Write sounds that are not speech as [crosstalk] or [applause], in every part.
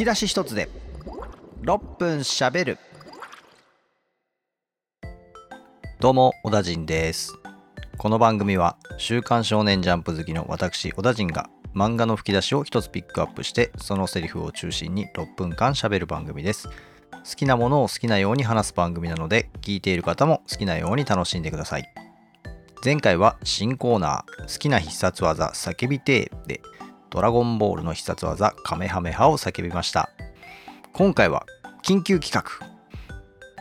き出し一つで6分しゃべる。どうも小田陣です。この番組は「週刊少年ジャンプ」好きの私小田陣が漫画の吹き出しを一つピックアップしてそのセリフを中心に6分間しゃべる番組です。好きなものを好きなように話す番組なので聞いている方も好きなように楽しんでください。前回は新コーナー好きな必殺技叫びてーでドラゴンボールの必殺技カメハメハを叫びました。今回は緊急企画。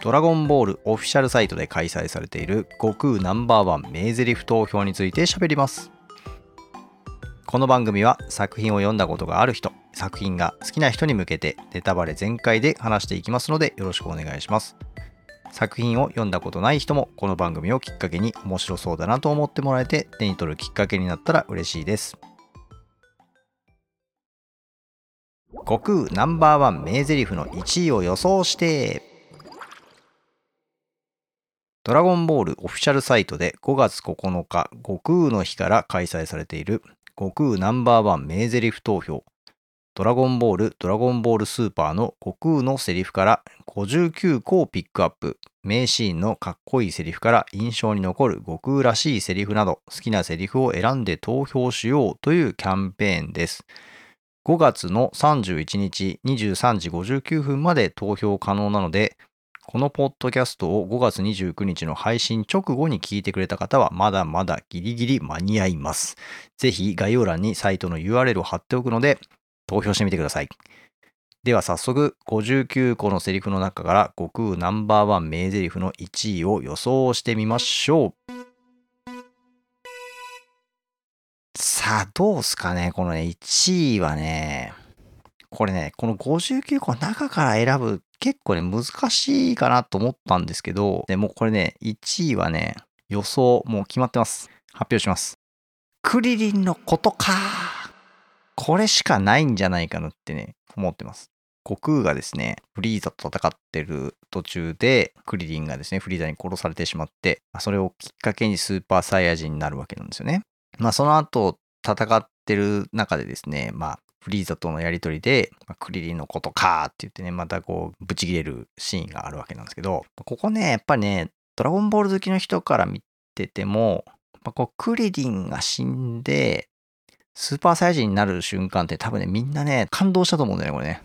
ドラゴンボールオフィシャルサイトで開催されている悟空ナンバーワン名台詞投票について喋ります。この番組は作品を読んだことがある人作品が好きな人に向けてネタバレ全開で話していきますのでよろしくお願いします。作品を読んだことない人もこの番組をきっかけに面白そうだなと思ってもらえて手に取るきっかけになったら嬉しいです。悟空ナンバーワン名台詞の1位を予想して。ドラゴンボールオフィシャルサイトで5月9日悟空の日から開催されている悟空ナンバーワン名台詞投票。ドラゴンボールドラゴンボールスーパーの悟空のセリフから59個をピックアップ。名シーンのかっこいいセリフから印象に残る悟空らしいセリフなど好きなセリフを選んで投票しようというキャンペーンです。5月の31日23時59分まで投票可能なので、このポッドキャストを5月29日の配信直後に聞いてくれた方はまだまだギリギリ間に合います。ぜひ概要欄にサイトの URL を貼っておくので投票してみてください。では早速59個のセリフの中から悟空ナンバーワン名台詞の1位を予想してみましょう。さあ、どうすかねこのね、1位はね、これね、この59個の中から選ぶ結構ね、難しいかなと思ったんですけど、でもこれね、1位はね、予想、もう決まってます。発表します。クリリンのことか。これしかないんじゃないかなってね、思ってます。悟空がですね、フリーザと戦ってる途中で、クリリンがですね、フリーザに殺されてしまって、それをきっかけにスーパーサイヤ人になるわけなんですよね。まあその後戦ってる中でですね、まあフリーザとのやりとりで、まあクリリンのことかって言ってね、またこうブチ切れるシーンがあるわけなんですけど、ここね、やっぱりね、ドラゴンボール好きの人から見てても、まあ、こうクリリンが死んで、スーパーサイヤ人になる瞬間って多分ね、みんなね、感動したと思うんだよね、これね。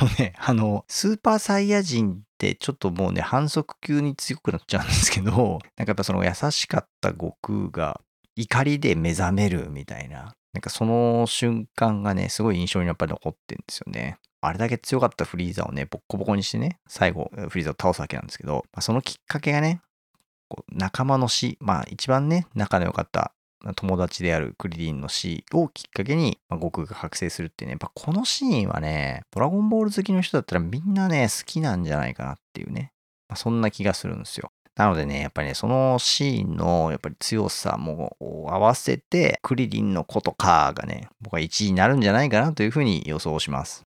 もうね、あの、スーパーサイヤ人ってちょっともうね、反則級に強くなっちゃうんですけど、なんかやっぱその優しかった悟空が怒りで目覚めるみたいな、なんかその瞬間がね、すごい印象にやっぱり残ってるんですよね。あれだけ強かったフリーザをね、ボッコボコにしてね、最後、フリーザを倒すわけなんですけど、まあ、そのきっかけがね、こう仲間の死、まあ一番ね、仲の良かった友達であるクリリンの死をきっかけに、まあ、悟空が覚醒するっていうね、やっぱこのシーンはね、ドラゴンボール好きの人だったらみんなね、好きなんじゃないかなっていうね、まあ、そんな気がするんですよ。なのでね、やっぱりね、そのシーンのやっぱり強さも合わせて、クリリンのことかがね、僕は1位になるんじゃないかなというふうに予想します。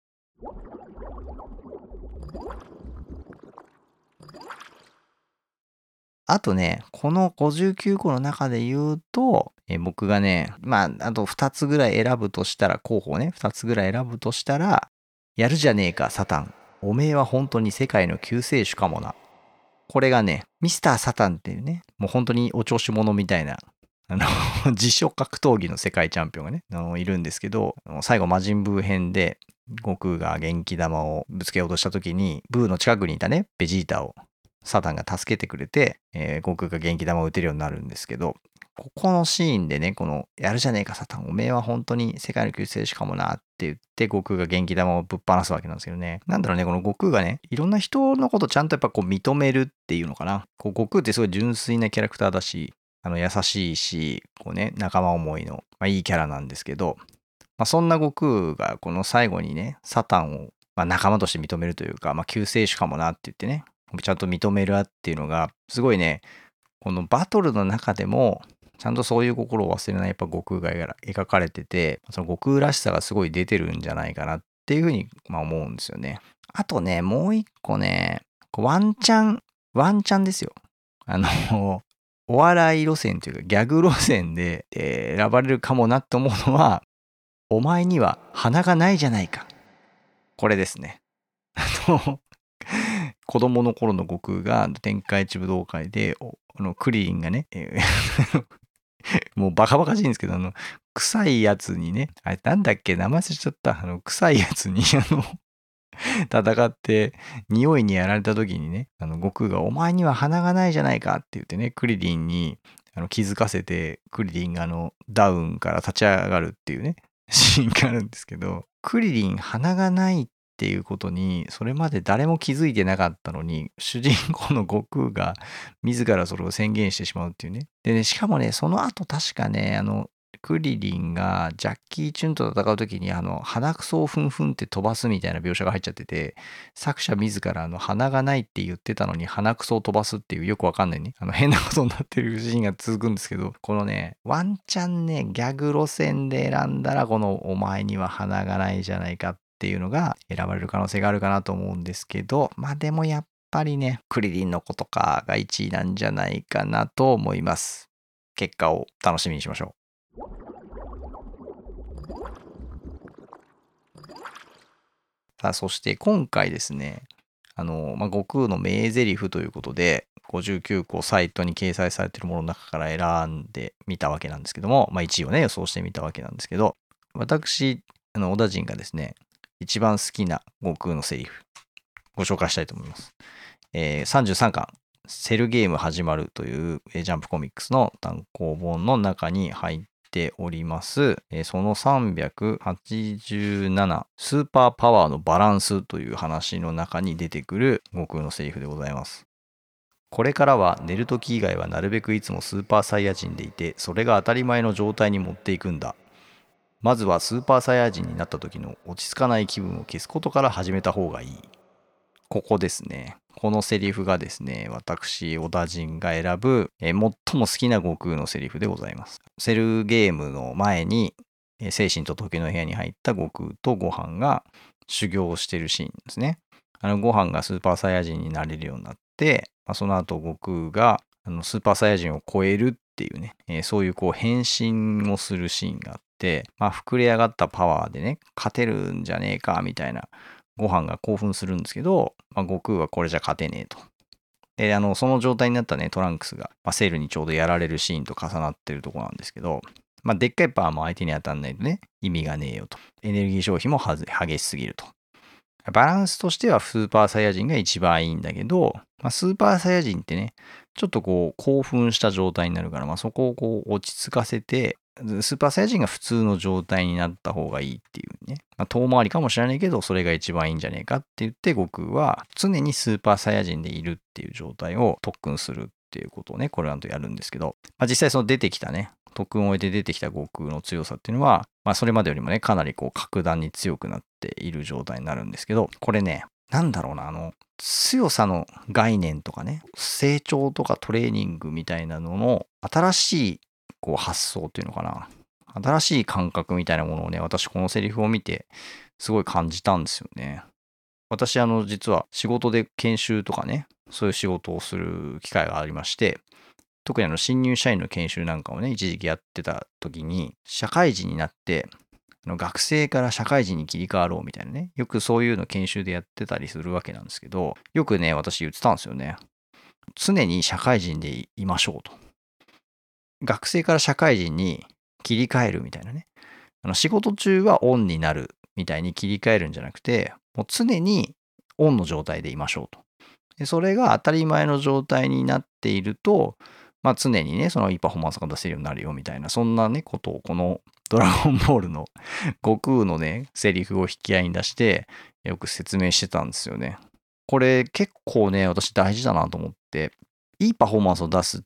あとね、この59個の中で言うと、え僕がね、まあ、あと2つぐらい選ぶとしたら、候補ね、2つぐらい選ぶとしたら、やるじゃねえか、サタン。おめえは本当に世界の救世主かもな。これがね、ミスター・サタンっていうね、もう本当にお調子者みたいな、あの、[laughs] 自称格闘技の世界チャンピオンがね、あのいるんですけど、最後魔人ブー編で、悟空が元気玉をぶつけようとした時に、ブーの近くにいたね、ベジータをサタンが助けてくれて、えー、悟空が元気玉を打てるようになるんですけど、ここのシーンでね、この、やるじゃねえか、サタン、おめえは本当に世界の救世主かもなって言って、悟空が元気玉をぶっ放すわけなんですけどね。なんだろうね、この悟空がね、いろんな人のことちゃんとやっぱこう認めるっていうのかな。こう悟空ってすごい純粋なキャラクターだし、あの優しいし、こうね、仲間思いの、まあ、いいキャラなんですけど、まあ、そんな悟空がこの最後にね、サタンを、まあ、仲間として認めるというか、まあ、救世主かもなって言ってね、ちゃんと認めるっていうのが、すごいね、このバトルの中でも、ちゃんとそういう心を忘れないやっぱ悟空が描かれてて、その悟空らしさがすごい出てるんじゃないかなっていうふうに、まあ、思うんですよね。あとね、もう一個ね、ワンチャン、ワンチャンですよ。あの、[laughs] お笑い路線というかギャグ路線で、えー選ばれるかもなって思うのは、お前には鼻がないじゃないか。これですね。あの、[laughs] 子供の頃の悟空が天下一武道会で、あのクリリンがね、[laughs] [laughs] もうバカバカしいんですけど、あの、臭いやつにね、あれなんだっけ、名前忘れちゃった。あの、臭いやつに、あの、戦って、匂いにやられた時にね、あの、悟空が、お前には鼻がないじゃないかって言ってね、クリリンにあの気づかせて、クリリンがあの、ダウンから立ち上がるっていうね、シーンがあるんですけど、クリリン鼻がないていうことに、それまで誰も気づいてなかったのに、主人公の悟空が自らそれを宣言してしまうっていうね。でね、しかもね、その後確かね、あの、クリリンがジャッキー・チュンと戦う時にあの鼻くそをふんふんって飛ばすみたいな描写が入っちゃってて作者自らあの鼻がないって言ってたのに鼻くそを飛ばすっていうよくわかんないねあの変なことになってるシーンが続くんですけどこのねワンチャンねギャグ路線で選んだらこのお前には鼻がないじゃないかっていうのが選ばれる可能性があるかなと思うんですけどまあでもやっぱりねクリリンの子とかが1位なんじゃないかなと思います。結果を楽しみにしましょう。さあ、そして今回ですね、あの、まあ、悟空の名台詞ということで、59個サイトに掲載されているものの中から選んでみたわけなんですけども、まあ、1位をね、予想してみたわけなんですけど、私、あの、小田人がですね、一番好きな悟空のセリフ、ご紹介したいと思います。えー、33巻、セルゲーム始まるというジャンプコミックスの単行本の中に入っております。その387スーパーパワーのバランスという話の中に出てくる悟空のセリフでございます。これからは寝るとき以外はなるべくいつもスーパーサイヤ人でいて、それが当たり前の状態に持っていくんだ。まずはスーパーサイヤ人になった時の落ち着かない気分を消すことから始めた方がいい。ここですね。このセリフがですね、私、小田人が選ぶ、え最も好きな悟空のセリフでございます。セルゲームの前に、精神と時の部屋に入った悟空とご飯が修行してるシーンですね。あの、ご飯がスーパーサイヤ人になれるようになって、まあ、その後悟空があのスーパーサイヤ人を超えるっていうね、えー、そういうこう変身をするシーンがあっ、まあ、膨れ上がったパワーでね、勝てるんじゃねえかみたいなご飯が興奮するんですけど、まあ、悟空はこれじゃ勝てねえと。で、あの、その状態になったね、トランクスが、まあ、セールにちょうどやられるシーンと重なってるとこなんですけど、まあ、でっかいパワーも相手に当たんないとね、意味がねえよと。エネルギー消費も激しすぎると。バランスとしてはスーパーサイヤ人が一番いいんだけど、まあ、スーパーサイヤ人ってね、ちょっとこう興奮した状態になるから、まあ、そこをこう落ち着かせて、スーパーサイヤ人が普通の状態になった方がいいっていうね。まあ、遠回りかもしれないけど、それが一番いいんじゃねえかって言って、悟空は常にスーパーサイヤ人でいるっていう状態を特訓するっていうことをね、これらとやるんですけど、まあ、実際その出てきたね、特訓を終えて出てきた悟空の強さっていうのは、まあ、それまでよりもね、かなりこう格段に強くなっている状態になるんですけど、これね、なんだろうな、あの、強さの概念とかね、成長とかトレーニングみたいなのの新しいこう発想っていうのかな。新しい感覚みたいなものをね、私このセリフを見てすごい感じたんですよね。私あの実は仕事で研修とかね、そういう仕事をする機会がありまして、特にあの新入社員の研修なんかをね、一時期やってた時に、社会人になって、あの学生から社会人に切り替わろうみたいなね、よくそういうの研修でやってたりするわけなんですけど、よくね、私言ってたんですよね。常に社会人でいましょうと。学生から社会人に切り替えるみたいなね。あの仕事中はオンになるみたいに切り替えるんじゃなくて、もう常にオンの状態でいましょうと。でそれが当たり前の状態になっていると、まあ、常にね、そのいいパフォーマンスが出せるようになるよみたいな、そんなね、ことをこのドラゴンボールの [laughs] 悟空のね、セリフを引き合いに出して、よく説明してたんですよね。これ結構ね、私大事だなと思って、いいパフォーマンスを出すっ、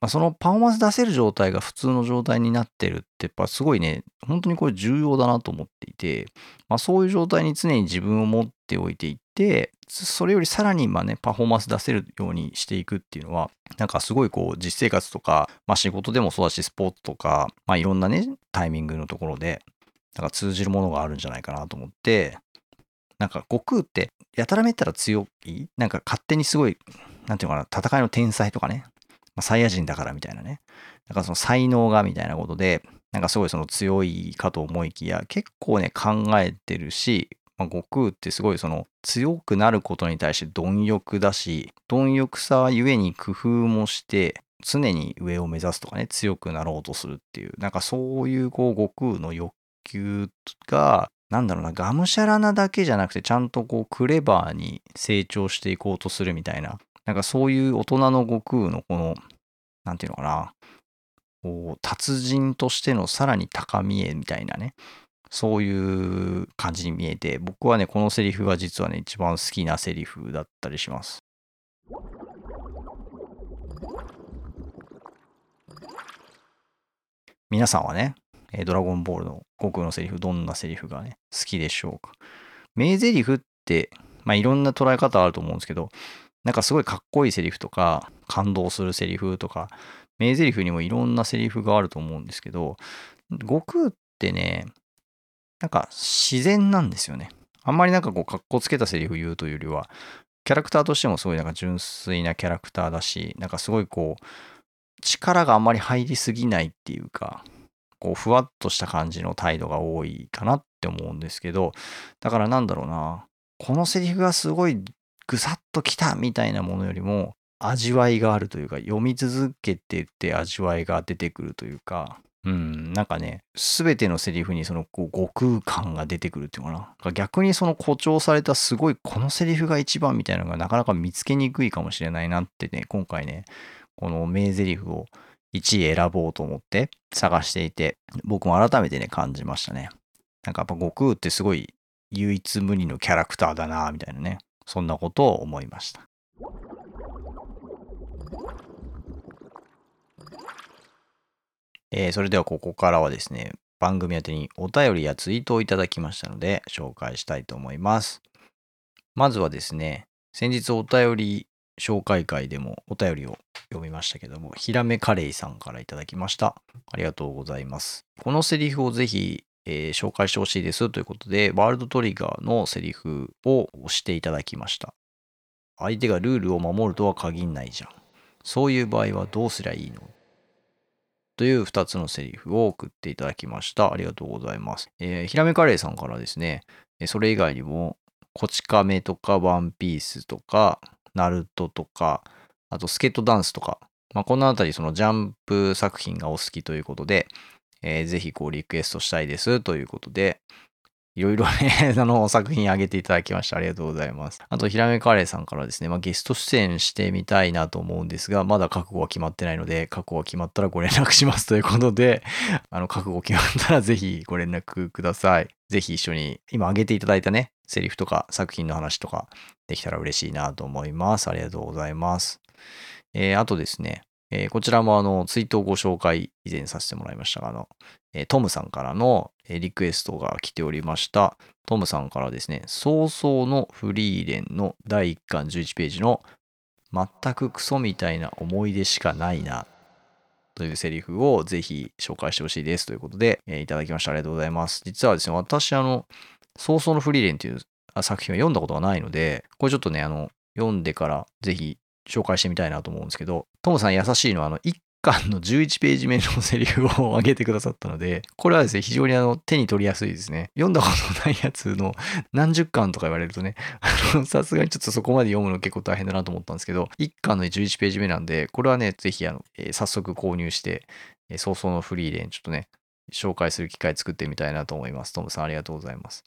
まあ、そのパフォーマンス出せる状態が普通の状態になってるって、やっぱすごいね、本当にこれ重要だなと思っていて、まあ、そういう状態に常に自分を持っておいていって、それよりさらにまあね、パフォーマンス出せるようにしていくっていうのは、なんかすごいこう、実生活とか、まあ仕事でもそうだし、スポーツとか、まあいろんなね、タイミングのところで、なんか通じるものがあるんじゃないかなと思って、なんか悟空ってやたらめったら強いなんか勝手にすごい、なんていうのかな、戦いの天才とかね、まあ、サイヤ人だからみたいなね。なんかその才能がみたいなことで、なんかすごいその強いかと思いきや、結構ね、考えてるし、まあ、悟空ってすごいその強くなることに対して貪欲だし、貪欲さゆえに工夫もして、常に上を目指すとかね、強くなろうとするっていう、なんかそういうこう悟空の欲求が、なんだろうな、がむしゃらなだけじゃなくて、ちゃんとこうクレバーに成長していこうとするみたいな、なんかそういう大人の悟空のこの、なんていうのかな、こう達人としてのさらに高みへみたいなね、そういう感じに見えて、僕はね、このセリフが実はね、一番好きなセリフだったりします。皆さんはね、ドラゴンボールの悟空のセリフ、どんなセリフがね、好きでしょうか。名台詞って、まあいろんな捉え方あると思うんですけど、なんかすごいかっこいいセリフとか、感動するセリフとか、名台詞にもいろんなセリフがあると思うんですけど、悟空ってね、なんか自然なんですよね。あんまりなんかこう、かっこつけたセリフ言うというよりは、キャラクターとしてもすごいなんか純粋なキャラクターだし、なんかすごいこう、力があんまり入りすぎないっていうか、こう、ふわっとした感じの態度が多いかなって思うんですけど、だからなんだろうな、このセリフがすごいぐさっときたみたいなものよりも、味わいがあるというか、読み続けてって味わいが出てくるというか、うん、なんかね、すべてのセリフにそのこう悟空感が出てくるっていうかな。逆にその誇張されたすごいこのセリフが一番みたいなのがなかなか見つけにくいかもしれないなってね、今回ね、この名台詞を1位選ぼうと思って探していて、僕も改めてね、感じましたね。なんかやっぱ悟空ってすごい唯一無二のキャラクターだな、みたいなね。そんなことを思いました。えー、それではここからはですね、番組宛てにお便りやツイートをいただきましたので、紹介したいと思います。まずはですね、先日お便り紹介会でもお便りを読みましたけども、ヒラメカレイさんからいただきました。ありがとうございます。このセリフをぜひ、えー、紹介してほしいですということで、ワールドトリガーのセリフを押していただきました。相手がルールを守るとは限んないじゃん。そういう場合はどうすりゃいいの？という2つのセリフを送っていただきました。ありがとうございます。えー、ヒラメカレイさんからですね、それ以外にも、こち亀とかワンピースとか、ナルトとか、あとスケートダンスとか、まあ、このあたりそのジャンプ作品がお好きということで、えー、ぜひこうリクエストしたいですということで、いろいろね、[laughs] あの、作品あげていただきました。ありがとうございます。あと、ひらめカレーさんからですね、まあ、ゲスト出演してみたいなと思うんですが、まだ覚悟は決まってないので、覚悟が決まったらご連絡しますということで、[laughs] あの、覚悟決まったら [laughs] ぜひご連絡ください。ぜひ一緒に、今あげていただいたね、セリフとか作品の話とかできたら嬉しいなと思います。ありがとうございます。えー、あとですね、えー、こちらもあの、ツイートをご紹介以前させてもらいましたが、あの、えー、トムさんからのリクエストが来ておりました。トムさんからですね、早々のフリーレンの第1巻11ページの全くクソみたいな思い出しかないなというセリフをぜひ紹介してほしいですということで、えー、いただきました。ありがとうございます。実はですね、私あの、早々のフリーレンという作品は読んだことがないので、これちょっとね、あの、読んでからぜひ紹介してみたいなと思うんですけど、トムさん優しいのは、あの、1巻の11ページ目のセリフを上げてくださったので、これはですね、非常にあの手に取りやすいですね。読んだことないやつの何十巻とか言われるとね、あのさすがにちょっとそこまで読むの結構大変だなと思ったんですけど、1巻の11ページ目なんで、これはね、ぜひあの、えー、早速購入して、えー、早々のフリーレンちょっとね、紹介する機会作ってみたいなと思います。トムさんありがとうございます。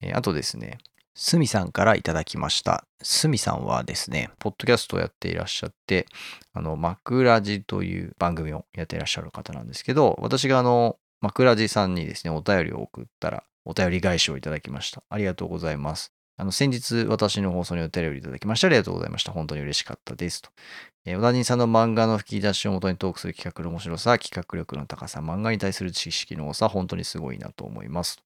えー、あとですね、すみさんからいただきました。すみさんはですね、ポッドキャストをやっていらっしゃって、あの、マクラジという番組をやっていらっしゃる方なんですけど、私があの、マクラジさんにですね、お便りを送ったら、お便り返しをいただきました。ありがとうございます。あの、先日私の放送にお便りいただきましてありがとうございました。本当に嬉しかったです。と。えー、小田人さんの漫画の吹き出しをもとにトークする企画の面白さ、企画力の高さ、漫画に対する知識の多さ、本当にすごいなと思います。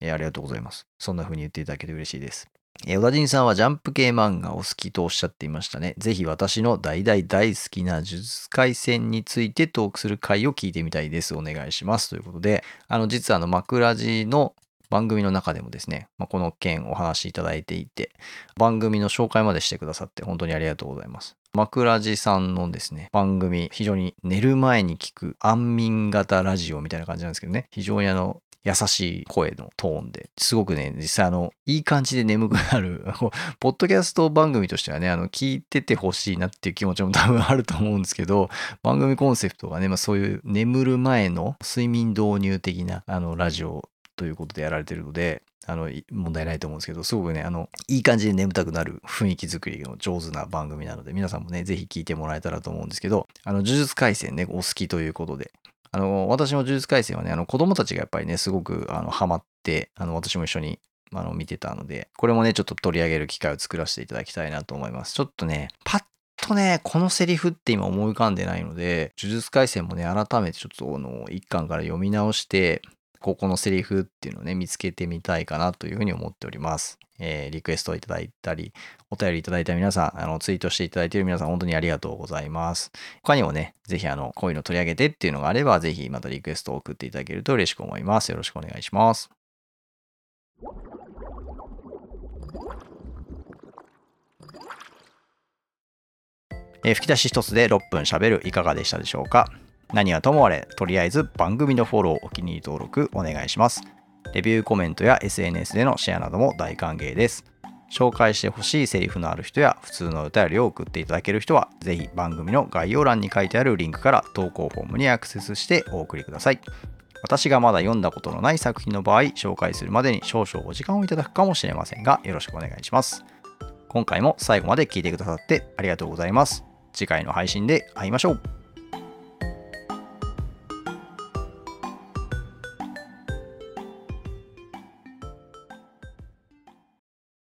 えー、ありがとうございます。そんな風に言っていただけて嬉しいです。えー、小田人さんはジャンプ系漫画を好きとおっしゃっていましたね。ぜひ私の大大大好きな呪術廻戦についてトークする回を聞いてみたいです。お願いします。ということで、あの、実はあの、枕地の番組の中でもですね、まあ、この件お話しいただいていて、番組の紹介までしてくださって本当にありがとうございます。枕地さんのですね、番組、非常に寝る前に聞く安眠型ラジオみたいな感じなんですけどね、非常にあの、優しい声のトーンで、すごくね、実際あの、いい感じで眠くなる、[laughs] ポッドキャスト番組としてはね、あの、聞いててほしいなっていう気持ちも多分あると思うんですけど、番組コンセプトがね、まあそういう眠る前の睡眠導入的な、あの、ラジオということでやられてるので、あの、問題ないと思うんですけど、すごくね、あの、いい感じで眠たくなる雰囲気作りの上手な番組なので、皆さんもね、ぜひ聞いてもらえたらと思うんですけど、あの、呪術廻戦ね、お好きということで、あの、私も呪術廻戦はね、あの、子供たちがやっぱりね、すごく、あの、ハマって、あの、私も一緒に、あの、見てたので、これもね、ちょっと取り上げる機会を作らせていただきたいなと思います。ちょっとね、パッとね、このセリフって今思い浮かんでないので、呪術廻戦もね、改めてちょっと、あの、一巻から読み直して、ここのセリフっていうのをね、見つけてみたいかなというふうに思っております。えー、リクエストをいただいたり、お便りいただいた皆さん、あの、ツイートしていただいている皆さん、本当にありがとうございます。他にもね、ぜひあの、こういうの取り上げてっていうのがあれば、ぜひまたリクエストを送っていただけると嬉しく思います。よろしくお願いします。えー、吹き出し一つで6分喋るいかがでしたでしょうか？何はともあれ、とりあえず番組のフォロー、お気に入り登録お願いします。レビューコメントや SNS でのシェアなども大歓迎です。紹介してほしいセリフのある人や普通のお便りを送っていただける人は、ぜひ番組の概要欄に書いてあるリンクから投稿フォームにアクセスしてお送りください。私がまだ読んだことのない作品の場合、紹介するまでに少々お時間をいただくかもしれませんが、よろしくお願いします。今回も最後まで聞いてくださってありがとうございます。次回の配信で会いましょう。